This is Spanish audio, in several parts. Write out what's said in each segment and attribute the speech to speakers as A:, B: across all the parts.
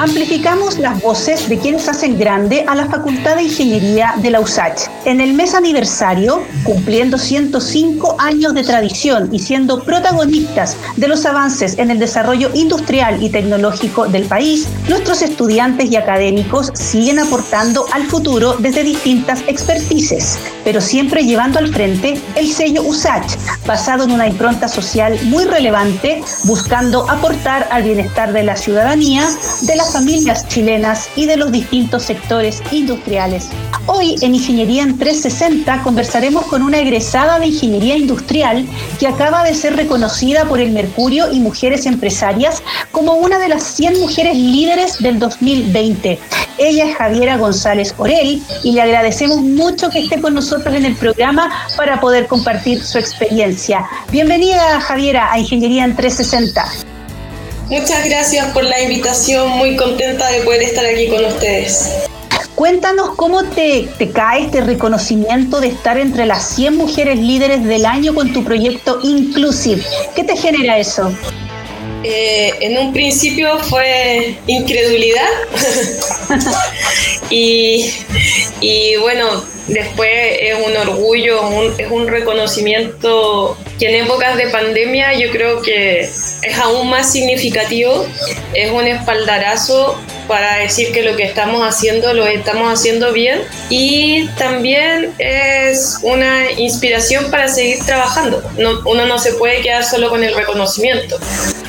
A: amplificamos las voces de quienes hacen grande a la Facultad de Ingeniería de la USACH. En el mes aniversario, cumpliendo 105 años de tradición y siendo protagonistas de los avances en el desarrollo industrial y tecnológico del país, nuestros estudiantes y académicos siguen aportando al futuro desde distintas expertices, pero siempre llevando al frente el sello USACH, basado en una impronta social muy relevante, buscando aportar al bienestar de la ciudadanía, de las familias chilenas y de los distintos sectores industriales. Hoy en Ingeniería en 360 conversaremos con una egresada de Ingeniería Industrial que acaba de ser reconocida por el Mercurio y Mujeres Empresarias como una de las 100 mujeres líderes del 2020. Ella es Javiera González Orel y le agradecemos mucho que esté con nosotros en el programa para poder compartir su experiencia. Bienvenida Javiera a Ingeniería en 360.
B: Muchas gracias por la invitación, muy contenta de poder estar aquí con ustedes.
A: Cuéntanos cómo te, cae este reconocimiento de estar entre las 100 mujeres líderes del año con tu proyecto Inclusive. ¿Qué te genera eso?
B: Eh, en un principio fue incredulidad y, bueno, después es un orgullo, es un reconocimiento que en épocas de pandemia yo creo que es aún más significativo, es un espaldarazo para decir que lo que estamos haciendo lo estamos haciendo bien y también es una inspiración para seguir trabajando. uno no se puede quedar solo con el reconocimiento.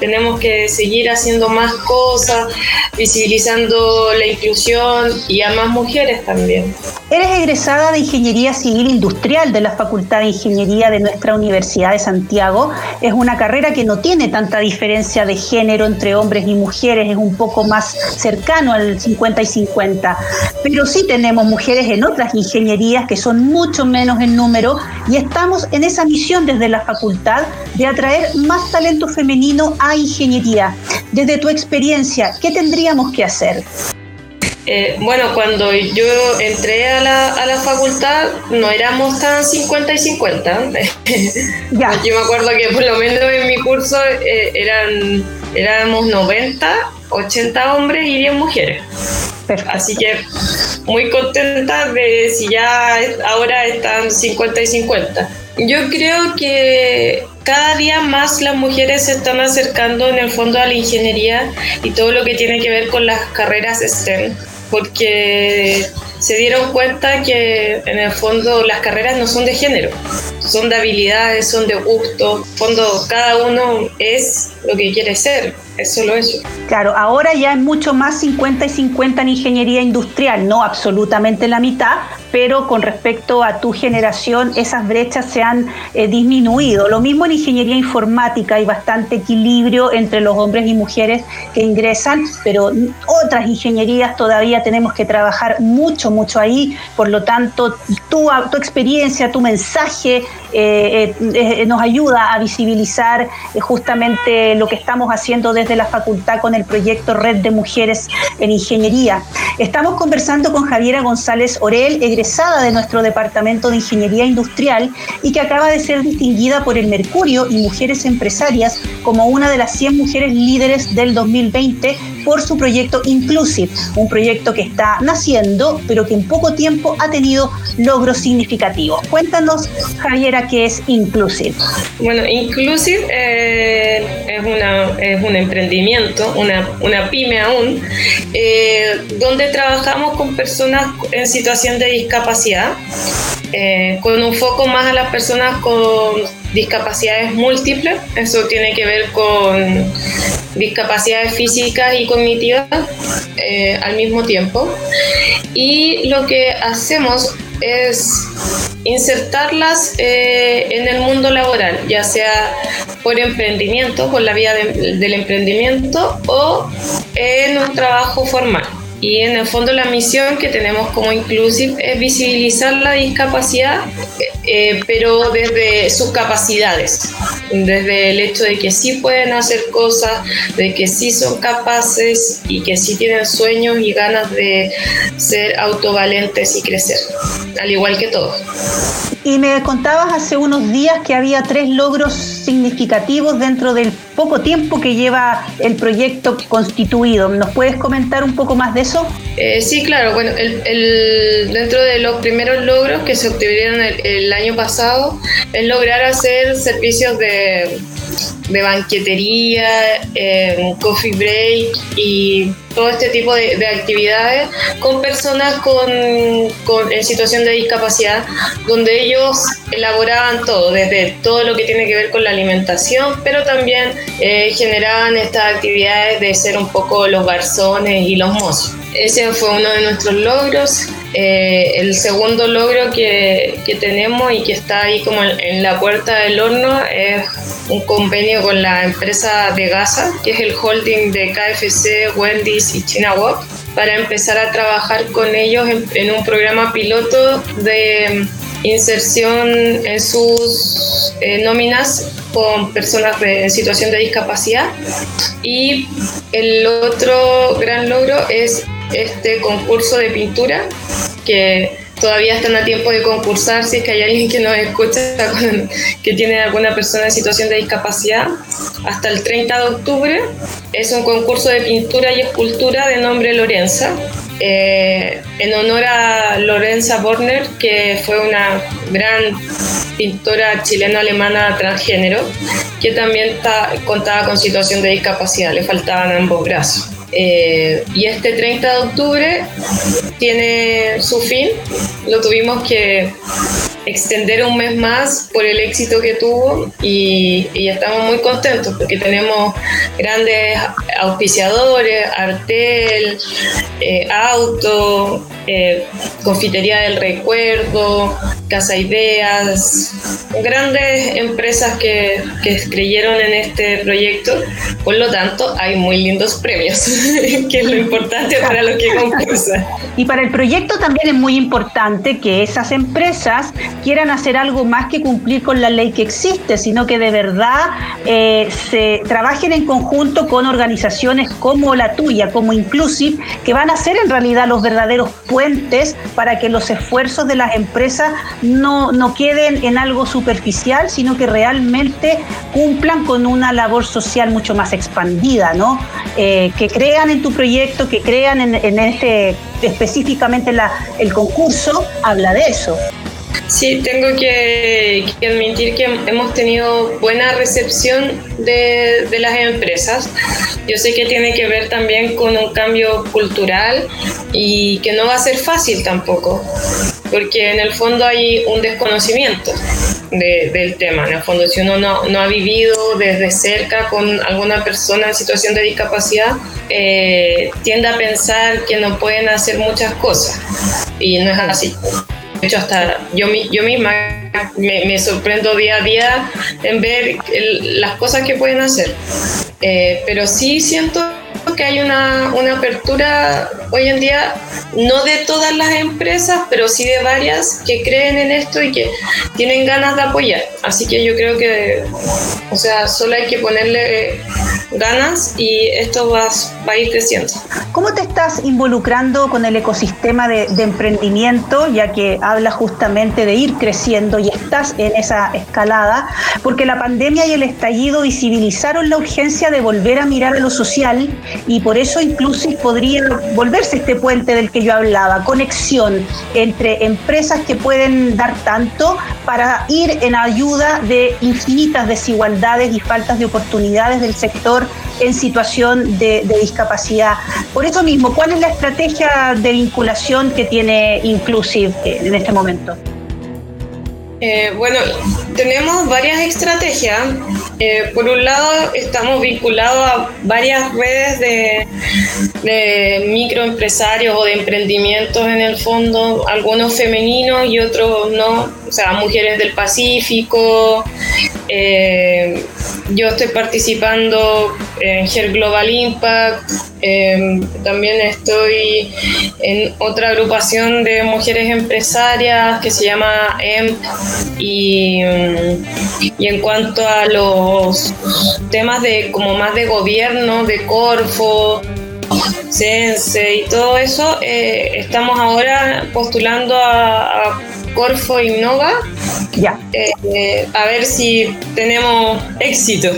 B: Tenemos que seguir haciendo más cosas, visibilizando la inclusión y a más mujeres también.
A: Eres egresada de Ingeniería Civil Industrial de la Facultad de Ingeniería de nuestra Universidad de Santiago. Es una carrera que no tiene tanta diferencia de género entre hombres y mujeres, es un poco más cercano al 50 y 50. Pero sí tenemos mujeres en otras ingenierías que son mucho menos en número y estamos en esa misión desde la facultad de atraer más talento femenino a ingeniería. Desde tu experiencia, ¿qué tendríamos que hacer?
B: Eh, bueno, cuando yo entré a la, a la, facultad no éramos tan 50 y 50. Ya. Yo me acuerdo que por lo menos en mi curso eh, eran, éramos 90, 80 hombres y 10 mujeres. Así que muy contenta de si ya ahora están 50 y 50. Yo creo que cada día más las mujeres se están acercando en el fondo a la ingeniería y todo lo que tiene que ver con las carreras STEM, porque se dieron cuenta que en el fondo las carreras no son de género, son de habilidades, son de gusto, en fondo cada uno es lo que quiere ser, es solo eso.
A: Claro, ahora ya es mucho más 50 y 50 en ingeniería industrial, no absolutamente la mitad, pero con respecto a tu generación esas brechas se han eh, disminuido. Lo mismo en ingeniería informática, hay bastante equilibrio entre los hombres y mujeres que ingresan, pero otras ingenierías todavía tenemos que trabajar mucho, mucho ahí. Por lo tanto, tu, tu experiencia, tu mensaje eh, eh, nos ayuda a visibilizar justamente lo que estamos haciendo desde la facultad con el proyecto Red de Mujeres en Ingeniería. Estamos conversando con Javiera González Orel, egresada de nuestro Departamento de Ingeniería Industrial y que acaba de ser distinguida por el Mercurio y Mujeres Empresarias como una de las 100 mujeres líderes del 2020 por su proyecto Inclusive, un proyecto que está naciendo, pero que en poco tiempo ha tenido logros significativos. Cuéntanos, Javiera, qué es Inclusive.
B: Bueno, Inclusive eh, es, una, es un emprendimiento, una, una pyme aún, eh, donde trabajamos con personas en situación de discapacidad, eh, con un foco más a las personas con discapacidades múltiples. Eso tiene que ver con discapacidades físicas y cognitivas eh, al mismo tiempo. Y lo que hacemos es insertarlas eh, en el mundo laboral, ya sea por emprendimiento, por la vía del emprendimiento o en un trabajo formal. Y en el fondo la misión que tenemos como Inclusive es visibilizar la discapacidad eh, pero desde sus capacidades, desde el hecho de que sí pueden hacer cosas, de que sí son capaces y que sí tienen sueños y ganas de ser autovalentes y crecer, al igual que todos.
A: Y me contabas hace unos días que había tres logros significativos dentro del poco tiempo que lleva el proyecto constituido. ¿Nos puedes comentar un poco más de eso?
B: Eh, sí, claro. Bueno, el, dentro de los primeros logros que se obtuvieron el año pasado es lograr hacer servicios de de banquetería, eh, coffee break y todo este tipo de, actividades con personas con, en situación de discapacidad, donde ellos elaboraban todo, desde todo lo que tiene que ver con la alimentación, pero también eh, generaban estas actividades de ser un poco los garzones y los mozos. Ese fue uno de nuestros logros. Eh, el segundo logro que, que, tenemos y que está ahí como en, la puerta del horno es un convenio con la empresa de Gaza, que es el holding de KFC, Wendy's y China Walk, para empezar a trabajar con ellos en, un programa piloto de inserción en sus eh, nóminas con personas en situación de discapacidad. Y el otro gran logro es este concurso de pintura que todavía están a tiempo de concursar si es que hay alguien que nos escucha que tiene alguna persona en situación de discapacidad. Hasta el 30 de octubre es un concurso de pintura y escultura de nombre Lorenza. Eh, en honor a Lorenza Borner, que fue una gran pintora chileno-alemana transgénero, que también contaba con situación de discapacidad, le faltaban ambos brazos. Eh, y este 30 de octubre tiene su fin. Lo tuvimos que extender un mes más por el éxito que tuvo y, estamos muy contentos porque tenemos grandes auspiciadores, Artel, eh, Auto, eh, Confitería del Recuerdo, Casa Ideas, grandes empresas que, que, creyeron en este proyecto. Por lo tanto, hay muy lindos premios, que es lo importante para los que concursan.
A: Y para el proyecto también es muy importante que esas empresas quieran hacer algo más que cumplir con la ley que existe, sino que de verdad eh, se trabajen en conjunto con organizaciones como la tuya, como Inclusive, que van a ser en realidad los verdaderos puentes para que los esfuerzos de las empresas no, no queden en algo superficial, sino que realmente cumplan con una labor social mucho más expandida, ¿no? Eh, que crean en tu proyecto, que crean en, este específicamente el concurso, habla de eso.
B: Sí, tengo que, admitir que hemos tenido buena recepción de, de, las empresas. Yo sé que tiene que ver también con un cambio cultural y que no va a ser fácil tampoco, porque en el fondo hay un desconocimiento del tema. En el fondo, si uno no, no, ha vivido desde cerca con alguna persona en situación de discapacidad, eh, tiende a pensar que no pueden hacer muchas cosas y no es así. De hecho, hasta yo, yo misma me, sorprendo día a día en ver las cosas que pueden hacer. Eh, pero sí siento que hay una, una, apertura hoy en día, no de todas las empresas, pero sí de varias que creen en esto y que tienen ganas de apoyar. Así que yo creo que, o sea, solo hay que ponerle ganas y esto va, a ir creciendo.
A: ¿Cómo te estás involucrando con el ecosistema de, de emprendimiento, ya que hablas justamente de ir creciendo y estás en esa escalada? Porque la pandemia y el estallido visibilizaron la urgencia de volver a mirar a lo social y por eso incluso podría volverse este puente del que yo hablaba, conexión entre empresas que pueden dar tanto para ir en ayuda de infinitas desigualdades y faltas de oportunidades del sector en situación de, discapacidad. Por eso mismo, ¿cuál es la estrategia de vinculación que tiene Inclusive en este momento?
B: Eh, bueno, tenemos varias estrategias. Eh, por un lado, estamos vinculados a varias redes de, de, microempresarios o de emprendimientos en el fondo, algunos femeninos y otros no, o sea, mujeres del Pacífico, Eh, yo estoy participando en Her Global Impact, em, también estoy en otra agrupación de mujeres empresarias que se llama EMP y, y en cuanto a los temas de como más de gobierno, de Corfo, Sense y todo eso, eh, estamos ahora postulando a, a Corfo Innova.
A: Ya.
B: Eh, a ver si tenemos éxito.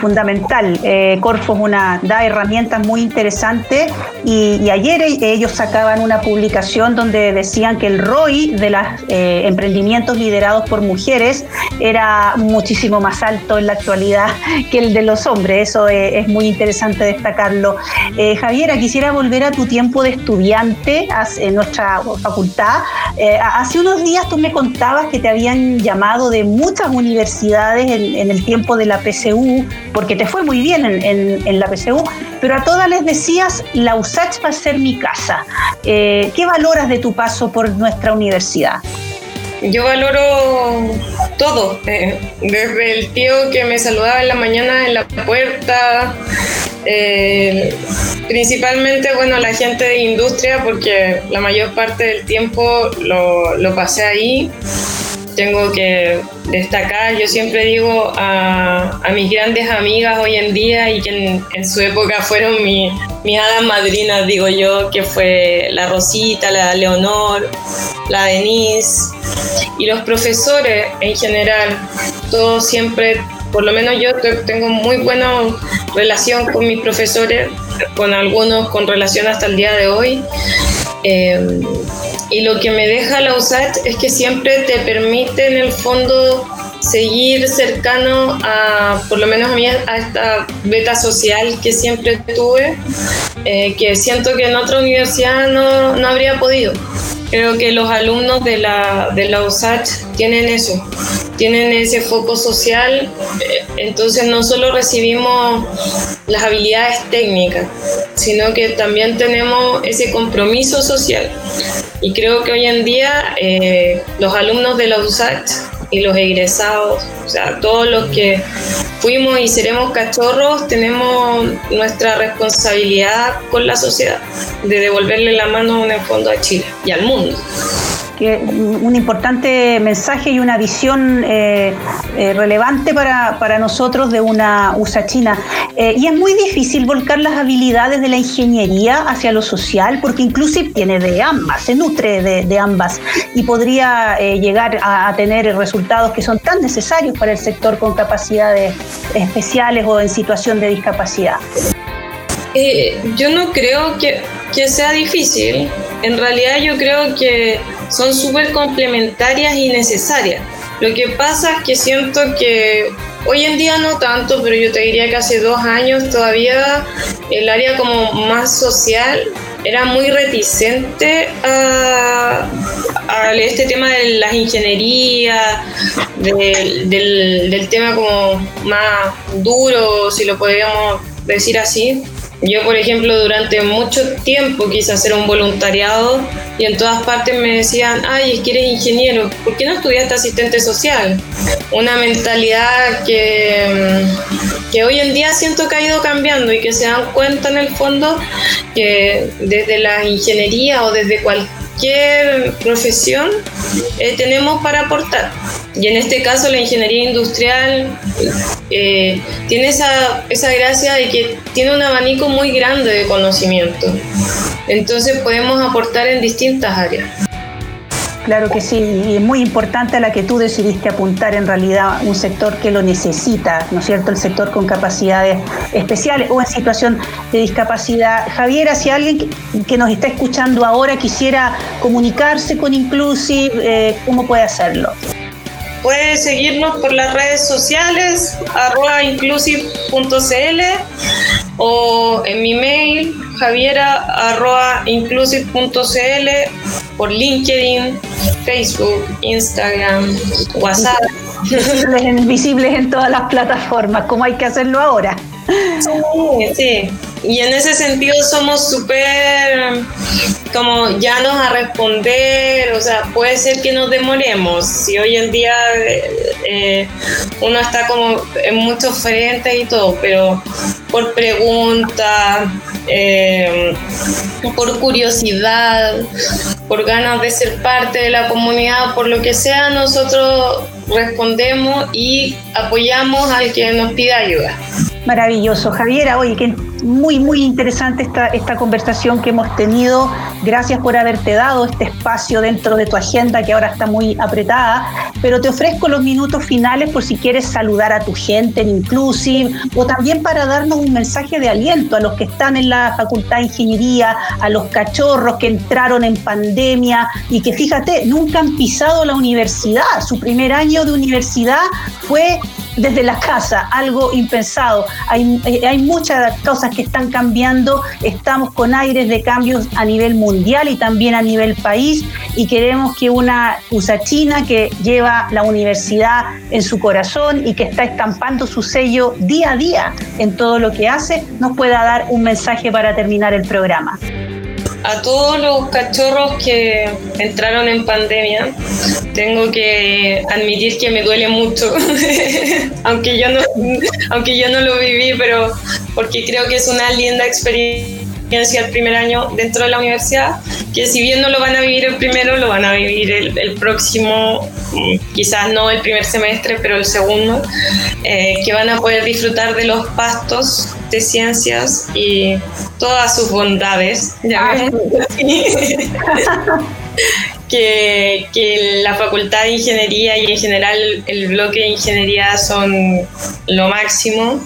A: Fundamental. Eh, Corfo es una, da herramientas muy interesantes y, ayer e, ellos sacaban una publicación donde decían que el ROI de los eh, emprendimientos liderados por mujeres era muchísimo más alto en la actualidad que el de los hombres. Eso es, muy interesante destacarlo. Javiera, quisiera volver a tu tiempo de estudiante en nuestra facultad. hace unos días tú me contabas que te habían llamado de muchas universidades en, el tiempo de la PCU, porque te fue muy bien en, la PCU, pero a todas les decías, la USACH va a ser mi casa. Eh, ¿Qué valoras de tu paso por nuestra universidad?
B: Yo valoro todo, eh, desde el tío que me saludaba en la mañana en la puerta, eh, principalmente, bueno, la gente de industria, porque la mayor parte del tiempo lo, lo pasé ahí. Tengo que destacar, yo siempre digo a, mis grandes amigas hoy en día y que en, su época fueron mi, mis hadas madrinas, digo yo, que fue la Rosita, la Leonor, la Denise y los profesores en general, todos siempre, por lo menos yo tengo muy buena relación con mis profesores, con algunos con relación hasta el día de hoy. Eh, y lo que me deja la USAT es que siempre te permite en el fondo seguir cercano a, por lo menos a mí, a esta beta social que siempre tuve, eh, que siento que en otra universidad no, no habría podido. Creo que los alumnos de la, de la USACH tienen eso, tienen ese foco social, eh, entonces no solo recibimos las habilidades técnicas, sino que también tenemos ese compromiso social. Y creo que hoy en día eh, los alumnos de la USACH y los egresados, o sea, todos los que fuimos y seremos cachorros, tenemos nuestra responsabilidad con la sociedad de devolverle la mano en el fondo a Chile y al mundo
A: un importante mensaje y una visión eh, eh, relevante para, nosotros de una USA China. Eh, y es muy difícil volcar las habilidades de la ingeniería hacia lo social, porque inclusive tiene de ambas, se nutre de, ambas y podría llegar a, tener resultados que son tan necesarios para el sector con capacidades especiales o en situación de discapacidad.
B: yo no creo que, que sea difícil. En realidad yo creo que son súper complementarias y necesarias. Lo que pasa es que siento que hoy en día no tanto, pero yo te diría que hace dos años todavía el área como más social era muy reticente a, este tema de las ingenierías, del, del tema como más duro, si lo podríamos decir así. Yo, por ejemplo, durante mucho tiempo quise hacer un voluntariado y en todas partes me decían, ay, es que eres ingeniero, ¿por qué no estudiaste asistente social? Una mentalidad que, mm, que hoy en día siento que ha ido cambiando y que se dan cuenta en el fondo que desde la ingeniería o desde cualquier profesión eh, tenemos para aportar. Y en este caso la ingeniería industrial eh, tiene esa, esa gracia de que tiene un abanico muy grande de conocimiento. Entonces podemos aportar en distintas áreas.
A: Claro que sí, y es muy importante la que tú decidiste apuntar en realidad un sector que lo necesita, ¿no es cierto? El sector con capacidades especiales o en situación de discapacidad. Javiera, si alguien que nos está escuchando ahora quisiera comunicarse con Inclusive, eh, ¿cómo puede hacerlo?
B: Puede seguirnos por las redes sociales, arroba inclusive.cl o en mi mail, javiera arroba inclusive.cl, por LinkedIn, Facebook, Instagram, WhatsApp.
A: Visibles en, visibles en todas las plataformas, como hay que hacerlo ahora.
B: Sí, sí. Y en ese sentido somos súper como ya nos a responder, o sea, puede ser que nos demoremos. Si hoy en día eh, uno está como en muchos frentes y todo, pero por pregunta, eh, por curiosidad, por ganas de ser parte de la comunidad, por lo que sea, nosotros respondemos y apoyamos al que nos pida ayuda.
A: Maravilloso. Javiera, oye, que muy, muy interesante esta, esta conversación que hemos tenido. Gracias por haberte dado este espacio dentro de tu agenda que ahora está muy apretada, pero te ofrezco los minutos finales por si quieres saludar a tu gente en Inclusive o también para darnos un mensaje de aliento a los que están en la Facultad de Ingeniería, a los cachorros que entraron en pandemia y que fíjate, nunca han pisado la universidad. Su primer año de universidad fue desde la casa, algo impensado. Hay, eh, hay muchas cosas que están cambiando, estamos con aires de cambios a nivel mundial y también a nivel país y queremos que una usachina que lleva la universidad en su corazón y que está estampando su sello día a día en todo lo que hace, nos pueda dar un mensaje para terminar el programa
B: a todos los cachorros que entraron en pandemia, tengo que admitir que me duele mucho, aunque, yo no, aunque yo no lo viví, pero porque creo que es una linda experiencia el primer año dentro de la universidad, que si bien no lo van a vivir el primero, lo van a vivir el, próximo, mm, quizás no el primer semestre, pero el segundo, eh, que van a poder disfrutar de los pastos de ciencias y todas sus bondades. Ah, que, que, la Facultad de Ingeniería y en general el bloque de Ingeniería son lo máximo,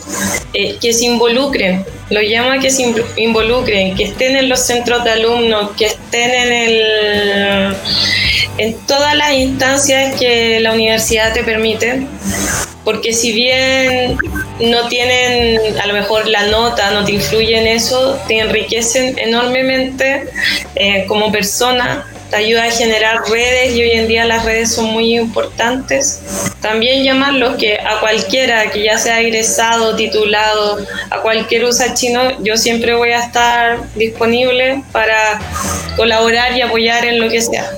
B: eh, que se involucren, lo llama que se involucren, que estén en los centros de alumnos, que estén en el en todas las instancias que la universidad te permite, porque si bien no tienen a lo mejor la nota, no te influye en eso, te enriquecen enormemente eh, como persona te ayuda a generar redes y hoy en día las redes son muy importantes. También llamarlos que a cualquiera que ya sea egresado, titulado, a cualquier usa chino, yo siempre voy a estar disponible para colaborar y apoyar en lo que sea.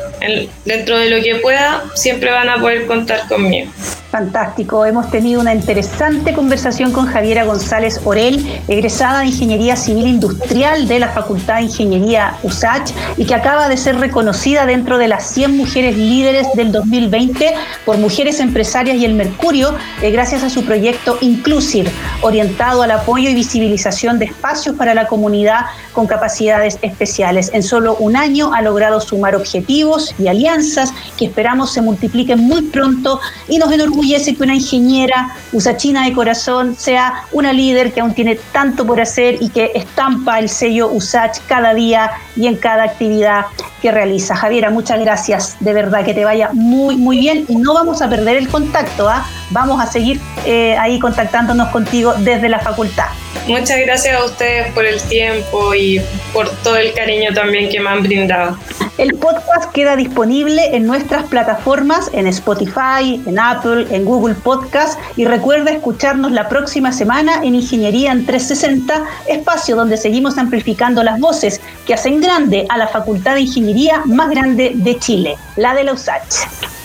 B: dentro de lo que pueda, siempre van a poder contar conmigo.
A: Fantástico. Hemos tenido una interesante conversación con Javiera González Orel, egresada de Ingeniería Civil Industrial de la Facultad de Ingeniería USACH y que acaba de ser reconocida dentro de las 100 mujeres líderes del 2020 por Mujeres Empresarias y el Mercurio, eh, gracias a su proyecto Inclusive, orientado al apoyo y visibilización de espacios para la comunidad con capacidades especiales. En solo un año ha logrado sumar objetivos y alianzas que esperamos se multipliquen muy pronto y nos enorgullece que una ingeniera usachina de corazón sea una líder que aún tiene tanto por hacer y que estampa el sello USACH cada día y en cada actividad que realiza. Javiera, muchas gracias, de verdad que te vaya muy, muy bien y no vamos a perder el contacto, ¿ah? vamos a seguir eh, ahí contactándonos contigo desde la facultad.
B: Muchas gracias a ustedes por el tiempo y por todo el cariño también que me han brindado.
A: El podcast queda disponible en nuestras plataformas, en Spotify, en Apple, en Google Podcast y recuerda escucharnos la próxima semana en Ingeniería en 360, espacio donde seguimos amplificando las voces que hacen grande a la Facultad de Ingeniería más grande de Chile, la de la USACH.